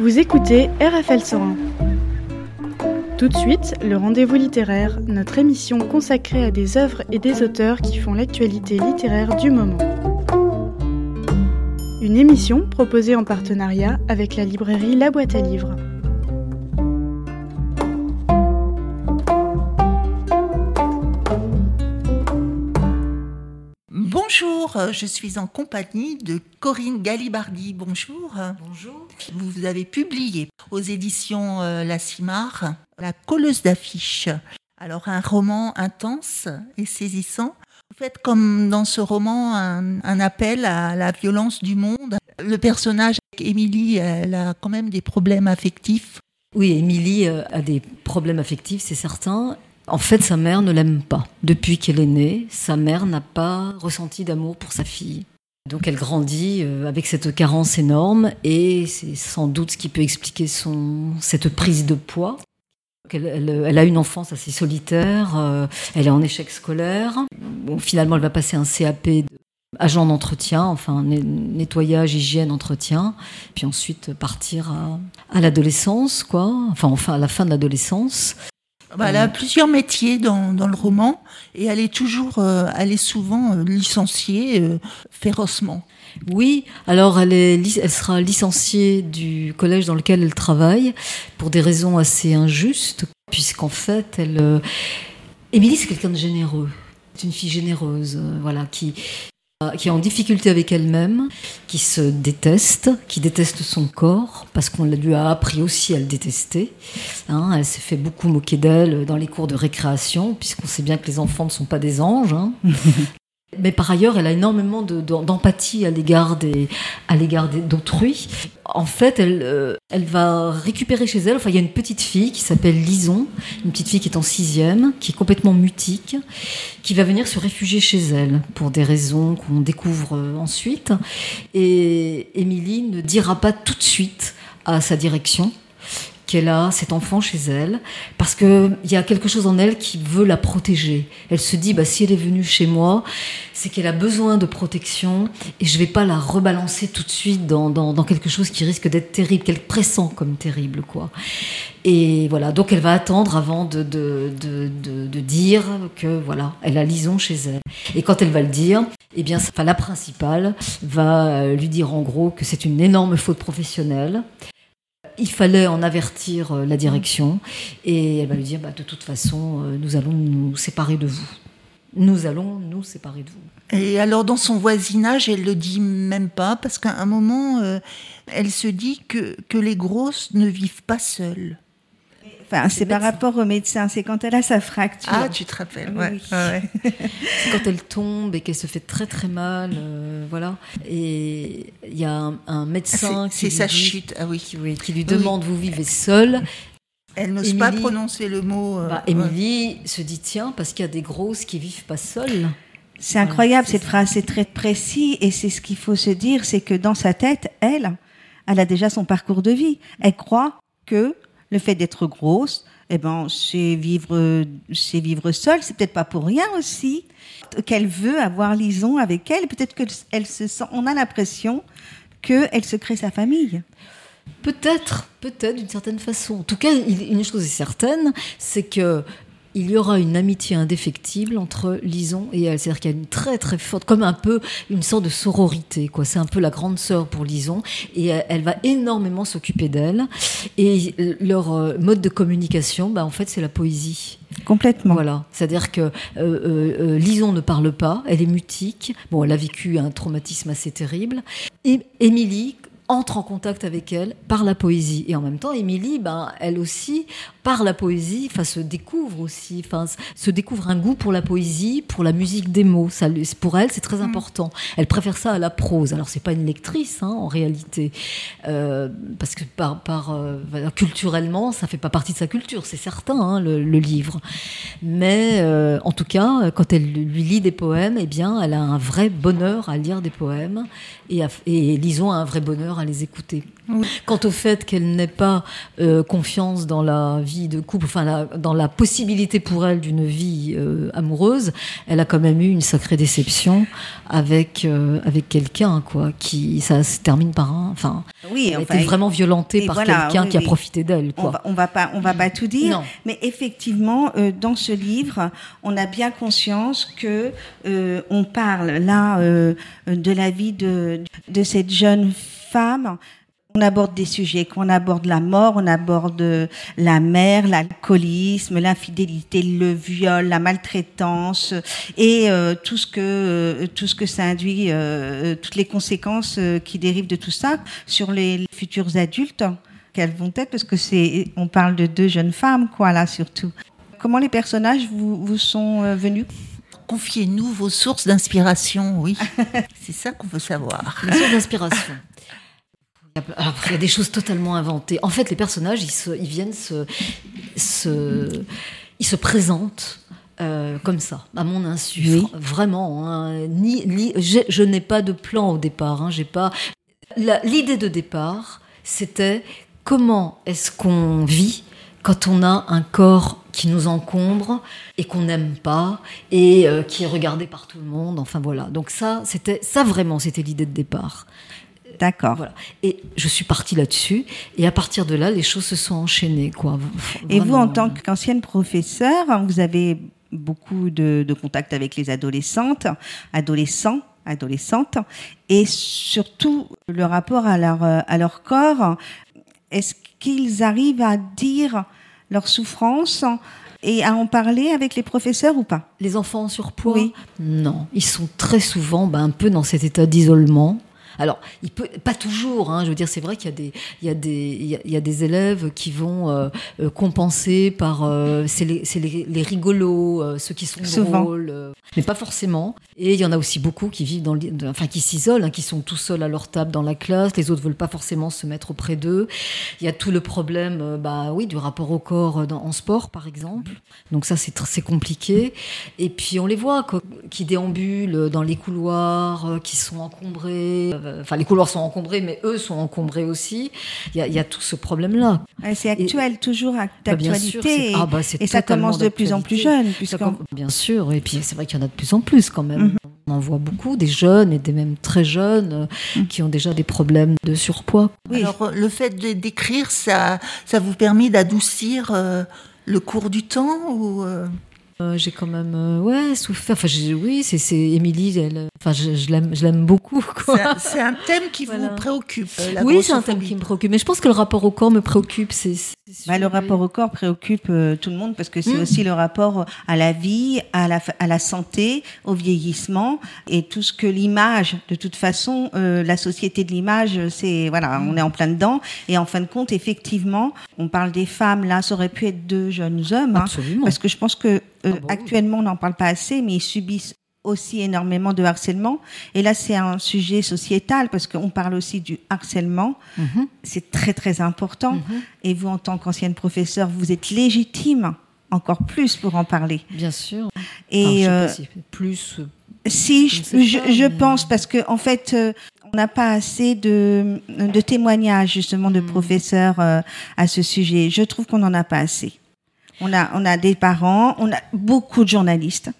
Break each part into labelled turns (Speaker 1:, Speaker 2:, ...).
Speaker 1: Vous écoutez RFL 101. Tout de suite, le rendez-vous littéraire, notre émission consacrée à des œuvres et des auteurs qui font l'actualité littéraire du moment. Une émission proposée en partenariat avec la librairie La Boîte à Livres.
Speaker 2: Bonjour, je suis en compagnie de Corinne Galibardi. Bonjour.
Speaker 3: Bonjour.
Speaker 2: Vous avez publié aux éditions euh, La Cimar La colleuse d'affiches. Alors un roman intense et saisissant. Vous faites comme dans ce roman un, un appel à la violence du monde. Le personnage, Émilie, elle a quand même des problèmes affectifs.
Speaker 3: Oui, Émilie euh, a des problèmes affectifs, c'est certain. En fait, sa mère ne l'aime pas. Depuis qu'elle est née, sa mère n'a pas ressenti d'amour pour sa fille. Donc elle grandit euh, avec cette carence énorme et c'est sans doute ce qui peut expliquer son, cette prise de poids. Elle, a une enfance assez solitaire, euh, elle est en échec scolaire. Bon, finalement, elle va passer un CAP agent d'entretien, enfin nettoyage, hygiène, entretien, puis ensuite partir à, à l'adolescence, quoi. Enfin, enfin à la fin de l'adolescence.
Speaker 2: Bah, elle a plusieurs métiers dans, dans, le roman. Et elle est toujours, euh, elle est souvent euh, licenciée euh, férocement.
Speaker 3: Oui, alors elle, est, elle sera licenciée du collège dans lequel elle travaille pour des raisons assez injustes, puisqu'en fait, elle, euh, Émilie c'est quelqu'un de généreux, c'est une fille généreuse, voilà, qui qui est en difficulté avec elle-même, qui se déteste, qui déteste son corps, parce qu'on lui a appris aussi à le détester. Hein, elle s'est fait beaucoup moquer d'elle dans les cours de récréation, puisqu'on sait bien que les enfants ne sont pas des anges. Hein. Mais par ailleurs, elle a énormément d'empathie à l'égard d'autrui. En fait, elle, euh, elle va récupérer chez elle. Enfin, il y a une petite fille qui s'appelle Lison, une petite fille qui est en sixième, qui est complètement mutique, qui va venir se réfugier chez elle pour des raisons qu'on découvre euh, ensuite. Et Émilie ne dira pas tout de suite à sa direction qu'elle a cet enfant chez elle, parce qu'il y a quelque chose en elle qui veut la protéger. Elle se dit, bah, si elle est venue chez moi, c'est qu'elle a besoin de protection, et je vais pas la rebalancer tout de suite dans, dans, dans quelque chose qui risque d'être terrible, qu'elle pressent comme terrible. quoi. Et voilà, donc elle va attendre avant de, de, de, de, dire que voilà, elle a Lison chez elle. Et quand elle va le dire, eh bien, enfin, la principale va lui dire en gros que c'est une énorme faute professionnelle il fallait en avertir la direction. Et elle va lui dire bah, de toute façon nous allons nous séparer de vous. Nous allons nous séparer de vous.
Speaker 2: Et alors dans son voisinage elle le dit même pas parce qu'à un moment euh, elle se dit que, que les grosses ne vivent pas seules
Speaker 4: Enfin, c'est par rapport au médecin, c'est quand elle a sa fracture.
Speaker 2: Ah, tu te rappelles, ouais.
Speaker 4: Oui.
Speaker 2: ouais.
Speaker 3: c'est quand elle tombe et qu'elle se fait très très mal, euh, voilà. Et il y a un, un médecin
Speaker 2: ah,
Speaker 3: qui,
Speaker 2: sa
Speaker 3: dit,
Speaker 2: chute, ah oui.
Speaker 3: qui, oui, qui lui demande oui. vous vivez seule.
Speaker 2: Elle n'ose pas prononcer le mot.
Speaker 3: Euh, bah, Émilie ouais. se dit tiens parce qu'il y a des grosses qui vivent pas seules.
Speaker 4: C'est incroyable ouais, cette ça. phrase, c'est très précis et c'est ce qu'il faut se dire, c'est que dans sa tête, elle, elle a déjà son parcours de vie. Elle croit que le fait d'être grosse, eh ben, c'est vivre, c'est vivre seule. C'est peut-être pas pour rien aussi qu'elle veut avoir Lison avec elle. Peut-être qu'elle se sent, on a l'impression qu'elle se crée sa famille.
Speaker 3: Peut-être, peut-être d'une certaine façon. En tout cas, une chose est certaine, c'est que il y aura une amitié indéfectible entre Lison et elle. C'est-à-dire qu'il y a une très très forte, comme un peu une sorte de sororité. quoi. C'est un peu la grande sœur pour Lison et elle va énormément s'occuper d'elle. Et leur mode de communication, bah, en fait, c'est la poésie.
Speaker 4: Complètement.
Speaker 3: Voilà. C'est-à-dire que euh, euh, Lison ne parle pas, elle est mutique. Bon, elle a vécu un traumatisme assez terrible. Et Émilie, entre en contact avec elle par la poésie. Et en même temps, Émilie, ben, elle aussi, par la poésie, enfin, se découvre aussi, enfin, se découvre un goût pour la poésie, pour la musique des mots. Ça, pour elle, c'est très important. Elle préfère ça à la prose. Alors, c'est pas une lectrice, hein, en réalité, euh, parce que par, par euh, culturellement, ça fait pas partie de sa culture, c'est certain, hein, le, le, livre. Mais euh, en tout cas, quand elle lui lit des poèmes, eh bien, elle a un vrai bonheur à lire des poèmes, et, à, et Lison a un vrai bonheur à les écouter. Quant au fait qu'elle n'ait pas euh, confiance dans la vie de couple, enfin dans la possibilité pour elle d'une vie euh, amoureuse, elle a quand même eu une sacrée déception avec euh, avec quelqu'un quoi, qui ça se termine par un, enfin,
Speaker 4: oui,
Speaker 3: elle était vraiment violentée par quelqu'un qui a profité d'elle.
Speaker 4: On va, on va pas on va pas tout dire, mais effectivement dans ce livre, on a bien conscience que on parle là de la vie de de cette jeune femme on aborde des sujets, qu'on aborde la mort, on aborde la mère, l'alcoolisme, l'infidélité, le viol, la maltraitance et euh, tout ce que euh, tout ce que ça induit, euh, toutes les conséquences qui dérivent de tout ça sur les, futurs adultes qu'elles vont être, parce que c'est, on parle de deux jeunes femmes, quoi, là surtout. Comment les personnages vous, vous sont venus?
Speaker 2: Confiez-nous vos sources d'inspiration, oui. c'est ça qu'on veut savoir.
Speaker 3: Les sources d'inspiration. Alors, il y a des choses totalement inventées. En fait, les personnages, ils, se, ils viennent se, se, ils se présentent euh, comme ça, à mon insu. Vraiment. Hein. ni, ni, je n'ai pas de plan au départ. Hein. J'ai pas. L'idée de départ, c'était comment est-ce qu'on vit quand on a un corps qui nous encombre et qu'on n'aime pas et euh, qui est regardé par tout le monde. Enfin voilà. Donc ça, c'était ça vraiment, c'était l'idée de départ.
Speaker 4: D'accord.
Speaker 3: Voilà. Et je suis partie là-dessus. Et à partir de là, les choses se sont enchaînées. Quoi.
Speaker 4: Et vous, en tant qu'ancienne professeure, vous avez beaucoup de, de contacts avec les adolescentes, adolescents, adolescentes, et surtout le rapport à leur, à leur corps. Est-ce qu'ils arrivent à dire leur souffrance et à en parler avec les professeurs ou pas?
Speaker 3: Les enfants en surpoids? Oui. Non, ils sont très souvent ben, un peu dans cet état d'isolement. Alors, il peut pas toujours. Hein, je veux dire, c'est vrai qu'il y a des, il y a des, il y a, des élèves qui vont euh, euh, compenser par, euh, c'est les, les, les, rigolos, ceux qui sont Souvent. drôles, mais pas forcément. Et il y en a aussi beaucoup qui vivent dans, le, enfin, qui s'isolent, hein, qui sont tout seuls à leur table dans la classe. Les autres veulent pas forcément se mettre auprès d'eux. Il y a tout le problème, bah oui, du rapport au corps dans, en sport, par exemple. Donc ça, c'est c'est compliqué. Et puis on les voit quoi, qui déambulent dans les couloirs, qui sont encombrés euh, enfin les couloirs sont encombrés, mais eux sont encombrés aussi. Il y a, tout ce problème-là.
Speaker 4: c'est actuel, toujours bah, d'actualité. Ah, bah, et ça commence de plus en plus jeune.
Speaker 3: Bien sûr, et puis c'est vrai qu'il y en a de plus en plus quand même. Mhm. On en voit beaucoup, des jeunes et des même très jeunes mhm. qui ont déjà des problèmes de surpoids.
Speaker 2: Alors le fait d'écrire, ça, ça vous permet d'adoucir euh, le cours du temps ou euh,
Speaker 3: euh, j'ai quand même euh, ouais souffert. Enfin, oui, c'est c'est Émilie. Elle, enfin, je, je l'aime, je l'aime beaucoup.
Speaker 2: C'est un, thème qui vous préoccupe.
Speaker 3: Euh, oui, c'est un thème qui me préoccupe. Mais je pense que le rapport au corps me préoccupe. C'est
Speaker 4: bah, le rapport au corps préoccupe tout le monde parce que c'est mm. aussi le rapport à la vie, à la à la santé, au vieillissement et tout ce que l'image. De toute façon, la société de l'image, c'est voilà, on est en plein dedans. Et en fin de compte, effectivement, on parle des femmes. Là, ça aurait pu être deux jeunes hommes, hein, parce que je pense que euh, ah actuellement, on n'en parle pas assez, mais ils subissent aussi énormément de harcèlement. Et là, c'est un sujet sociétal parce qu'on parle aussi du harcèlement. Mhm. C'est très, très important. Mhm. Et vous, en tant qu'ancienne professeure, vous êtes légitime encore plus pour en parler.
Speaker 3: Bien sûr.
Speaker 4: Et
Speaker 3: euh, plus. Euh,
Speaker 4: si, je, pense, parce que en fait, on n'a pas assez de, de, témoignages justement de mhm. professeurs à ce sujet. Je trouve qu'on n'en a pas assez. On a, on a des parents, on a beaucoup de journalistes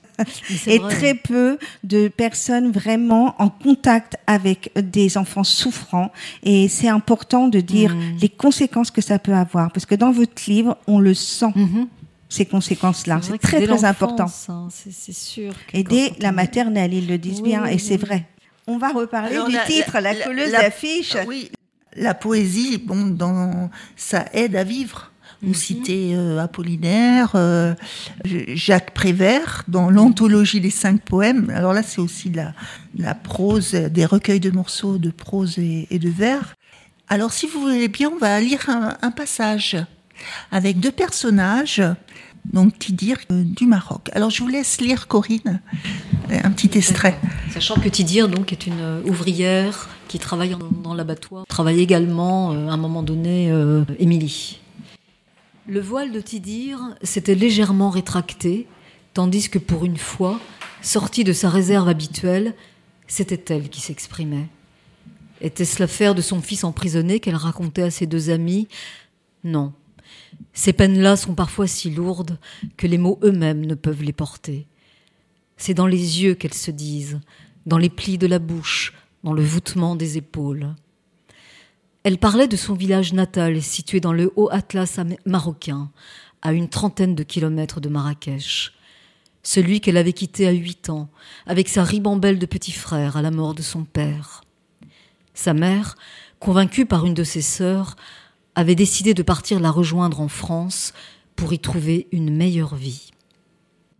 Speaker 4: et très peu de personnes vraiment en contact avec des enfants souffrants. Et c'est important de dire mm. les conséquences que ça peut avoir, parce que dans votre livre, on le sent. Mm-hmm. Ces conséquences-là, c'est très très important.
Speaker 3: Hein, c'est sûr.
Speaker 4: Et dès la maternelle, ils le disent bien, et c'est vrai. On va reparler du titre, la, colleuse d'affiches.
Speaker 2: Oui, la poésie, bon, dans, ça aide à vivre. Vous mhm. citez euh, Apollinaire, euh, Jacques Prévert dans l'anthologie des cinq poèmes. Alors là, c'est aussi la, la prose, des recueils de morceaux de prose et, de vers. Alors, si vous voulez bien, on va lire un, passage avec deux personnages, donc Tidir euh, du Maroc. Alors, je vous laisse lire, Corinne, un petit extrait.
Speaker 3: Sachant que Tidir, donc, est une ouvrière qui travaille dans l'abattoir, travaille également, à un moment donné, Émilie. Le voile de Tidir s'était légèrement rétracté, tandis que pour une fois, sortie de sa réserve habituelle, c'était elle qui s'exprimait. Était-ce l'affaire de son fils emprisonné qu'elle racontait à ses deux amis? Non. Ces peines-là sont parfois si lourdes que les mots eux-mêmes ne peuvent les porter. C'est dans les yeux qu'elles se disent, dans les plis de la bouche, dans le voûtement des épaules. Elle parlait de son village natal situé dans le haut Atlas marocain, à une trentaine de kilomètres de Marrakech. Celui qu'elle avait quitté à huit ans, avec sa ribambelle de petits frères à la mort de son père. Sa mère, convaincue par une de ses sœurs, avait décidé de partir la rejoindre en France pour y trouver une meilleure vie.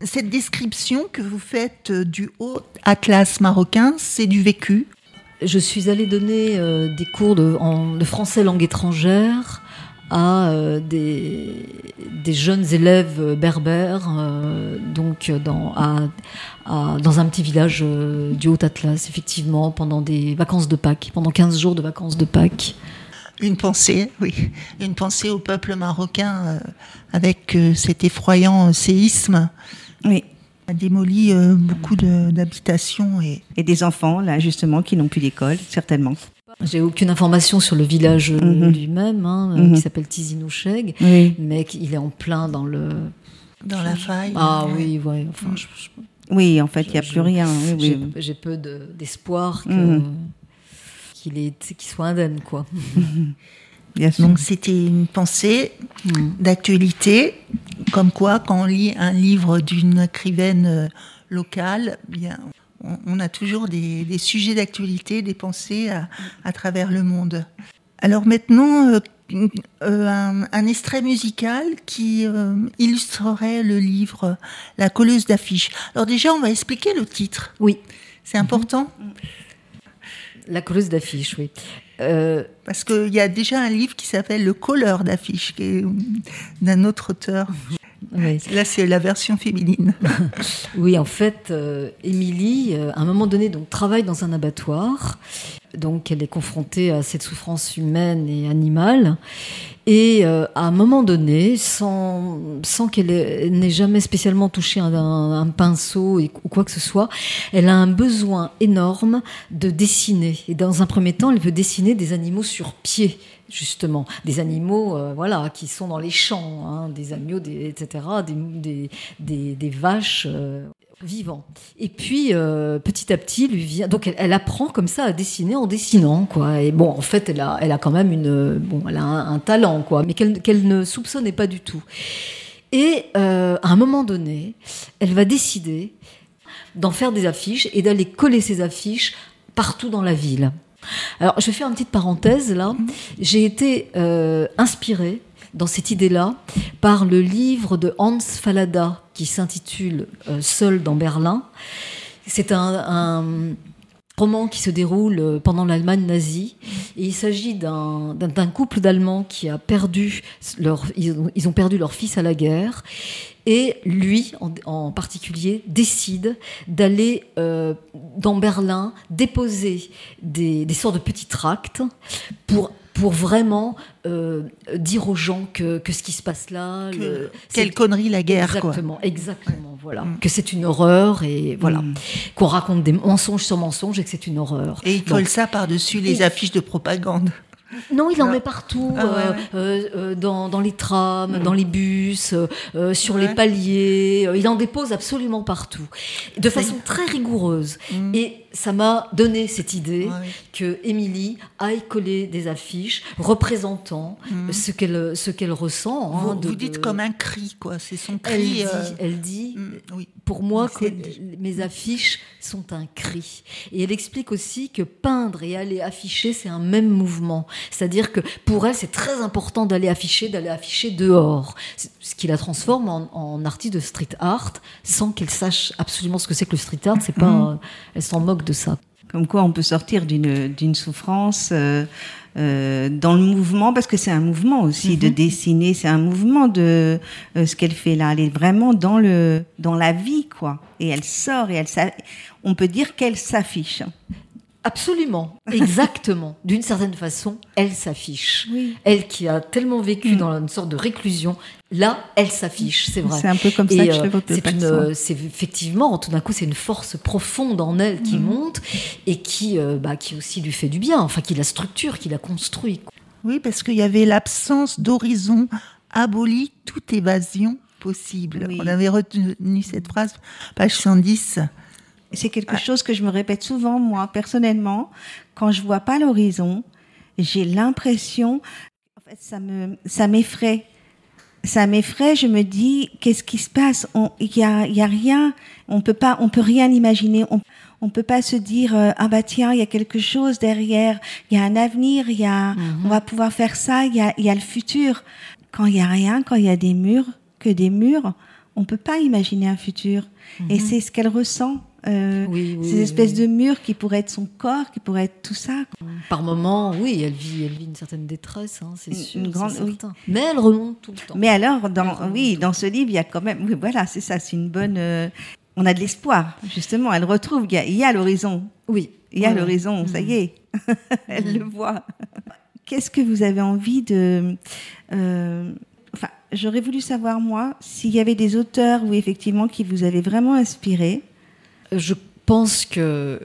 Speaker 2: Cette description que vous faites du haut Atlas marocain, c'est du vécu?
Speaker 3: Je suis allée donner euh, des cours de, français langue étrangère à euh, des, jeunes élèves berbères, euh, donc dans, dans un petit village du Haut-Atlas, effectivement, pendant des vacances de Pâques, pendant 15 jours de vacances de Pâques.
Speaker 2: Une pensée, oui, une pensée au peuple marocain avec cet effroyant séisme.
Speaker 4: Oui
Speaker 2: a démoli euh, beaucoup d'habitations. Et...
Speaker 4: et des enfants, là, justement, qui n'ont plus d'école, certainement.
Speaker 3: J'ai aucune information sur le village euh, mhm. lui-même, hein, euh, mhm. qui s'appelle Tizinoucheg, mais il est en plein dans le.
Speaker 2: Dans la faille.
Speaker 3: Ah oui, ouais, enfin,
Speaker 4: oui, en fait, il n'y a plus rien.
Speaker 3: J'ai peu d'espoir mhm. qu'il soit indemne, quoi.
Speaker 2: Donc c'était une pensée mm. d'actualité, comme quoi quand on lit un livre d'une écrivaine euh, locale, bien, on, a toujours des, sujets d'actualité, des pensées à, travers le monde. Alors maintenant, euh, euh, un, extrait musical qui illustrerait le livre La colleuse d'affiches. Alors déjà, on va expliquer le titre.
Speaker 3: Oui.
Speaker 2: C'est important.
Speaker 3: La colleuse d'affiches, oui.
Speaker 2: Euh, parce qu'il y a déjà un livre qui s'appelle Le colleur d'affiches, qui est d'un autre auteur. Là, c'est la version féminine.
Speaker 3: oui, en fait, euh, Émilie, euh, à un moment donné, donc, travaille dans un abattoir. Donc, elle est confrontée à cette souffrance humaine et animale. Et euh, à un moment donné, sans, sans qu'elle n'ait jamais spécialement touché un, un, pinceau ou quoi que ce soit, elle a un besoin énorme de dessiner. Et dans un premier temps, elle veut dessiner des animaux sur pied justement des animaux euh, voilà qui sont dans les champs hein, des agneaux etc des, des, des, vaches euh, vivants. Et puis euh, petit à petit lui vient donc elle, apprend comme ça à dessiner en dessinant quoi. Et bon en fait elle a elle a quand même une bon elle a un, talent quoi mais qu'elle ne soupçonnait pas du tout. Et à un moment donné elle va décider d'en faire des affiches et d'aller coller ces affiches partout dans la ville alors, je vais faire une petite parenthèse là. J'ai été euh, inspirée dans cette idée-là par le livre de Hans Fallada qui s'intitule euh, Seul dans Berlin. C'est un, roman qui se déroule euh, pendant l'Allemagne nazie. Et il s'agit d'un couple d'Allemands qui a perdu leur, ils ont perdu leur fils à la guerre. Et lui, en, particulier, décide d'aller euh, dans Berlin déposer des, sortes de petits tracts pour pour vraiment euh, dire aux gens que, que, ce qui se passe là,
Speaker 2: quelle connerie la guerre,
Speaker 3: exactement, exactement, voilà, mm. que c'est une horreur et voilà, mm. qu'on raconte des mensonges sur mensonges et que c'est une horreur.
Speaker 2: Et il colle ça par dessus les affiches de propagande.
Speaker 3: Non, il en met partout, ah euh, euh, euh, dans, dans, les trams, mm. dans les bus, sur les paliers. il en dépose absolument partout, de façon très rigoureuse. Mm. Et ça m'a donné cette idée que Émilie aille coller des affiches représentant mm. ce qu'elle ce qu'elle ressent.
Speaker 2: Hein, vous, dites comme un cri, quoi. C'est son cri.
Speaker 3: Elle dit, oui. pour moi, que mes affiches sont un cri. Et elle explique aussi que peindre et aller afficher, c'est un même mouvement. C'est-à-dire que pour elle, c'est très important d'aller afficher, d'aller afficher dehors. Ce qui la transforme en, artiste de street art sans qu'elle sache absolument ce que c'est que le street art. C'est pas, mhm. elle s'en moque de ça.
Speaker 4: Comme quoi, on peut sortir d'une souffrance. Euh, euh, dans le mouvement, parce que c'est un mouvement aussi de mhm. dessiner, c'est un mouvement de euh, ce qu'elle fait là. Elle est vraiment dans le dans la vie, quoi. Et elle sort et elle, on peut dire qu'elle s'affiche.
Speaker 3: Absolument, exactement. D'une certaine façon, elle s'affiche. Elle qui a tellement vécu mm. dans une sorte de réclusion, Là, elle s'affiche, c'est vrai.
Speaker 4: C'est un peu comme ça
Speaker 3: Et,
Speaker 4: que je
Speaker 3: euh,
Speaker 4: le vois
Speaker 3: c'est effectivement, tout d'un coup, c'est une force profonde en elle qui
Speaker 4: Mhm.
Speaker 3: monte et qui, euh, bah, qui aussi lui fait du bien, enfin, qui la structure, qui la construit.
Speaker 2: Oui, parce qu'il y avait l'absence d'horizon abolie toute évasion possible.
Speaker 4: Oui.
Speaker 2: On avait retenu cette phrase, page 110.
Speaker 4: C'est quelque chose que je me répète souvent, moi, personnellement. Quand je vois pas l'horizon, j'ai l'impression, en fait, ça me, ça m'effraie. Ça m'effraie, je me dis, qu'est-ce qui se passe? Il y a, il y a rien. On peut pas, on peut rien imaginer. On, on peut pas se dire, euh, ah bah tiens, il y a quelque chose derrière. Il y a un avenir, il y a, on va pouvoir faire ça, il y a, il y a le futur. Quand il y a rien, quand il y a des murs, que des murs, on peut pas imaginer un futur. Et c'est ce qu'elle ressent. Euh,
Speaker 3: Oui, oui,
Speaker 4: ces
Speaker 3: oui,
Speaker 4: espèces de murs qui pourraient être son corps, qui pourraient être tout ça.
Speaker 3: Par moments, oui, elle vit, elle vit une certaine détresse, hein, c'est sûr,
Speaker 4: une
Speaker 3: c'est
Speaker 4: grande- oui.
Speaker 3: certain. Mais elle remonte tout le temps.
Speaker 4: Mais alors, dans, oui, dans ce livre, il y a quand même, oui, voilà, c'est ça, c'est une bonne. euh, on a de l'espoir, justement. Elle retrouve, il y a, l'horizon.
Speaker 3: Oui.
Speaker 4: Il y a l'horizon, ça y est. Elle le voit. Qu'est-ce que vous avez envie de. euh, enfin, j'aurais voulu savoir, moi, s'il y avait des auteurs, oui, effectivement, qui vous avaient vraiment inspiré.
Speaker 3: Je pense que,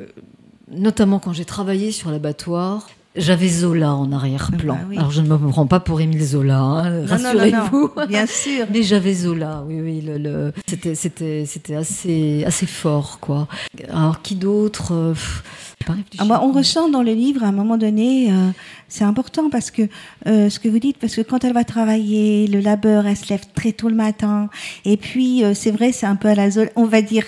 Speaker 3: notamment quand j'ai travaillé sur l'abattoir, j'avais Zola en arrière-plan.
Speaker 4: Ah bah oui.
Speaker 3: Alors je ne me prends pas pour Émile Zola, hein, rassurez-vous.
Speaker 4: bien sûr.
Speaker 3: Mais j'avais Zola, oui, oui. Le, le- C'était, c'était, c'était assez, assez fort, quoi. Alors qui d'autre euh.
Speaker 4: Ah, moi, on ressent dans le livre, à un moment donné, euh, c'est important parce que euh, ce que vous dites, parce que quand elle va travailler, le labeur, elle se lève très tôt le matin. Et puis, euh, c'est vrai, c'est un peu à la Zola, on va dire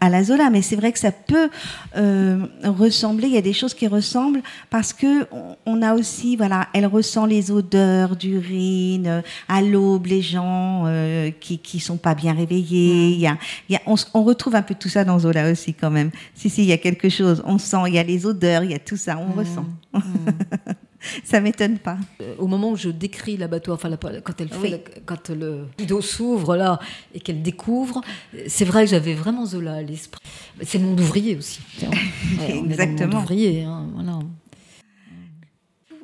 Speaker 4: à- la Zola, mais c'est vrai que ça peut euh, ressembler. Il y a des choses qui ressemblent parce que on, a aussi, voilà, elle ressent les odeurs d'urine euh, à l'aube, les gens euh, qui qui sont pas bien réveillés. Il y a, il y a, on, on retrouve un peu tout ça dans Zola aussi quand même. Si si, il y a quelque chose. On sent, il y a les odeurs, il y a tout ça, on ressent. ça m'étonne pas.
Speaker 3: Au moment où je décris l'abattoir, enfin la- quand elle fait,
Speaker 4: Oui.
Speaker 3: la- quand le rideau s'ouvre là et qu'elle découvre, c'est vrai que j'avais vraiment Zola à l'esprit. C'est le monde ouvrier aussi. tiens. Ouais, on est dans le monde
Speaker 4: Exactement.
Speaker 3: ouvrier, hein, voilà.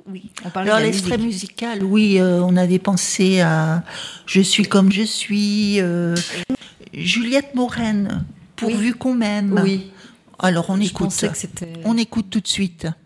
Speaker 4: Oui, on parlait
Speaker 2: Alors l'extrait musical, oui, euh, on avait pensé à Je suis comme je suis, euh, Juliette Moraine, pourvu qu'on m'aime.
Speaker 3: Oui,
Speaker 2: Alors on
Speaker 3: je
Speaker 2: écoute.
Speaker 3: pensais que c'était.
Speaker 2: On écoute tout de suite.
Speaker 5: «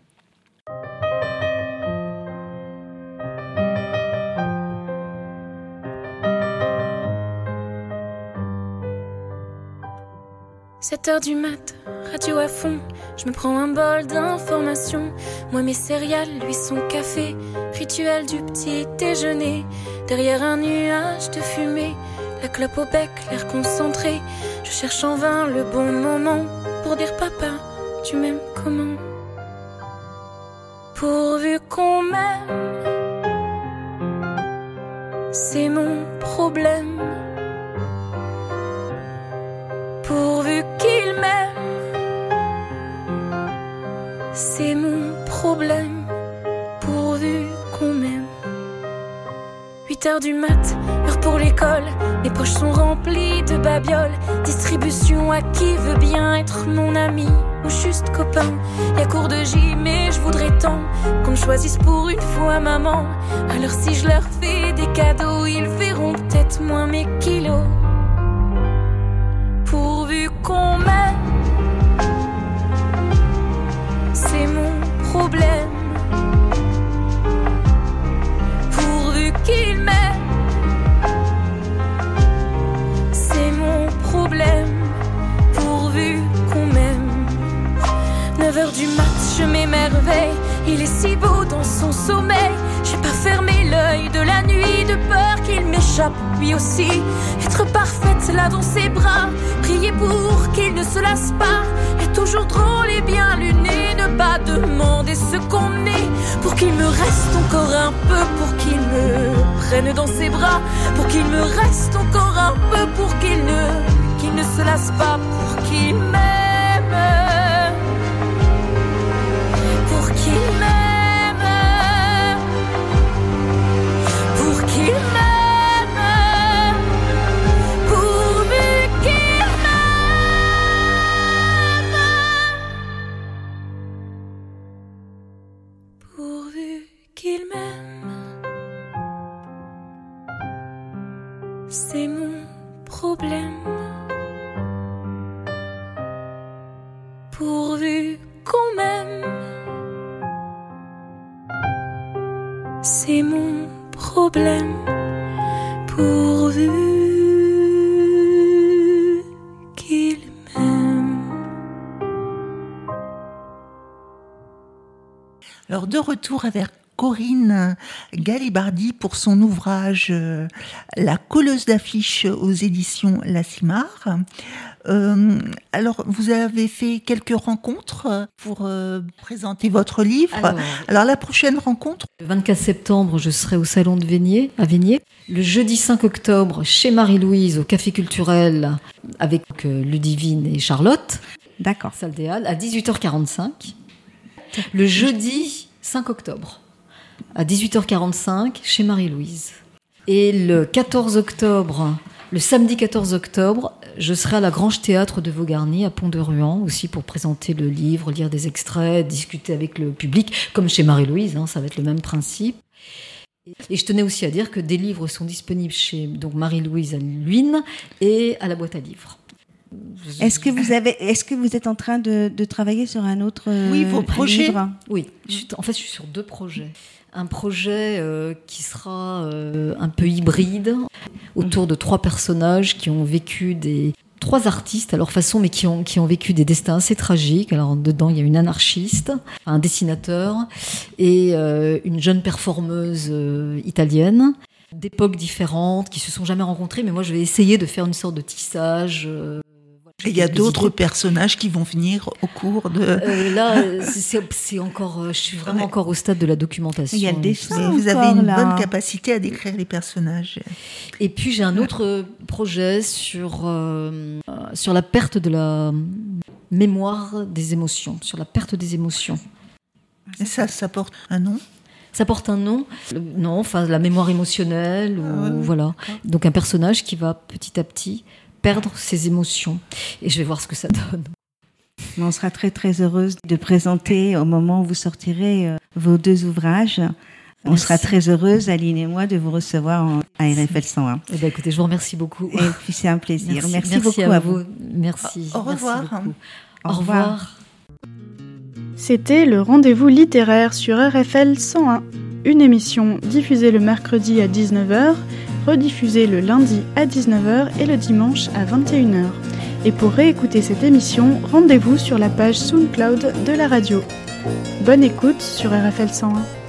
Speaker 5: 7 heures du mat, radio à fond, je me prends un bol d'informations. Moi mes céréales, lui son café, rituel du petit déjeuner. Derrière un nuage de fumée, la clope au bec, l'air concentré. Je cherche en vain le bon moment pour dire papa, tu m'aimes comment? Pourvu qu'on m'aime, c'est mon problème. C'est mon problème. Pourvu qu'on m'aime. 8 heures du mat, heure pour l'école. Mes poches sont remplies de babioles. Distribution à qui veut bien être mon ami ou juste copain. Y a cours de gym et je voudrais tant qu'on me choisisse pour une fois maman. Alors si je leur fais des cadeaux, ils verront peut-être moins mes kilos pourvu qu'on m'aime. 9 heures du mat, je m'émerveille. Il est si beau dans son sommeil. J'ai pas fermé l'œil de la nuit de peur qu'il m'échappe lui aussi. Être parfaite là dans ses bras, prier pour qu'il ne se lasse pas. Est toujours drôle et bien luné, ne pas demander ce qu'on est. Pour qu'il me reste encore un peu, pour qu'il me prenne dans ses bras. Pour qu'il me reste encore un peu, pour qu'il ne se lasse pas, pour qu'il m'aime C'est mon problème. Pourvu qu'il m'aime.
Speaker 2: Alors de retour avec Corinne Galibardi pour son ouvrage euh, La colleuse d'affiches aux éditions La Cimar. Euh, alors, vous avez fait quelques rencontres pour euh, présenter votre livre. Alors,
Speaker 3: Alors,
Speaker 2: la prochaine rencontre,
Speaker 3: le 24 septembre, je serai au Salon de Vénier, à Vénier. Le jeudi 5 octobre, chez Marie-Louise, au Café Culturel, avec euh, Ludivine et Charlotte,
Speaker 4: D'accord.
Speaker 3: salle des Halles, à 18h45. Le jeudi 5 octobre, à 18h45, chez Marie-Louise. Et le 14 octobre, le samedi 14 octobre, je serai à la Grange Théâtre de Vaugarny, à Pont-de-Ruan, aussi pour présenter le livre, lire des extraits, discuter avec le public, comme chez Marie-Louise, hein, ça va être le même principe. Et je tenais aussi à dire que des livres sont disponibles chez donc Marie-Louise à Luynes et à la boîte à livres.
Speaker 4: Est-ce que vous avez, est-ce que vous êtes en train de, de travailler sur un autre
Speaker 2: Oui, vos
Speaker 4: euh,
Speaker 2: projets.
Speaker 4: livre?
Speaker 3: Oui, je suis- en fait, je suis sur deux projets. Un projet euh, qui sera euh, un peu hybride, autour de trois personnages qui ont vécu des trois artistes à leur façon, mais qui ont, qui ont vécu des destins assez tragiques. Alors dedans, il y a une anarchiste, un dessinateur et euh, une jeune performeuse italienne d'époques différentes, qui se sont jamais rencontrées. Mais moi, je vais essayer de faire une sorte de tissage.
Speaker 2: Et il y a d'autres personnages qui vont venir au cours de.
Speaker 3: Euh, là, c'est- encore, euh, je suis vraiment
Speaker 2: Ouais.
Speaker 3: encore au stade de la documentation.
Speaker 4: Il y a le dessin.
Speaker 2: Vous avez une
Speaker 4: là.
Speaker 2: bonne capacité à décrire les personnages.
Speaker 3: Et puis j'ai un autre euh, projet sur euh, sur la perte de la mémoire des émotions, sur la perte des émotions.
Speaker 2: Et ça, ça porte un nom?
Speaker 3: Ça porte un nom, non, enfin la mémoire émotionnelle ou
Speaker 2: Ah ouais,
Speaker 3: voilà. Donc un personnage qui va petit à petit perdre ses émotions. Et je vais voir ce que ça donne.
Speaker 4: On sera très très heureuse de présenter au moment où vous sortirez euh, vos deux ouvrages. On
Speaker 3: Merci.
Speaker 4: sera très heureuse, Aline et moi, de vous recevoir en, à RFL 101.
Speaker 3: Eh ben, écoutez, je vous remercie beaucoup.
Speaker 4: Et puis c'est un plaisir. Merci, beaucoup
Speaker 3: à,
Speaker 4: à
Speaker 3: vous. Merci.
Speaker 2: Au revoir.
Speaker 4: Au
Speaker 3: revoir.
Speaker 1: C'était le rendez-vous littéraire sur RFL 101, une émission diffusée le mercredi à 19h, rediffusée le lundi à 19h et le dimanche à 21h. Et pour réécouter cette émission, rendez-vous sur la page SoundCloud de la radio. Bonne écoute sur RFL 101.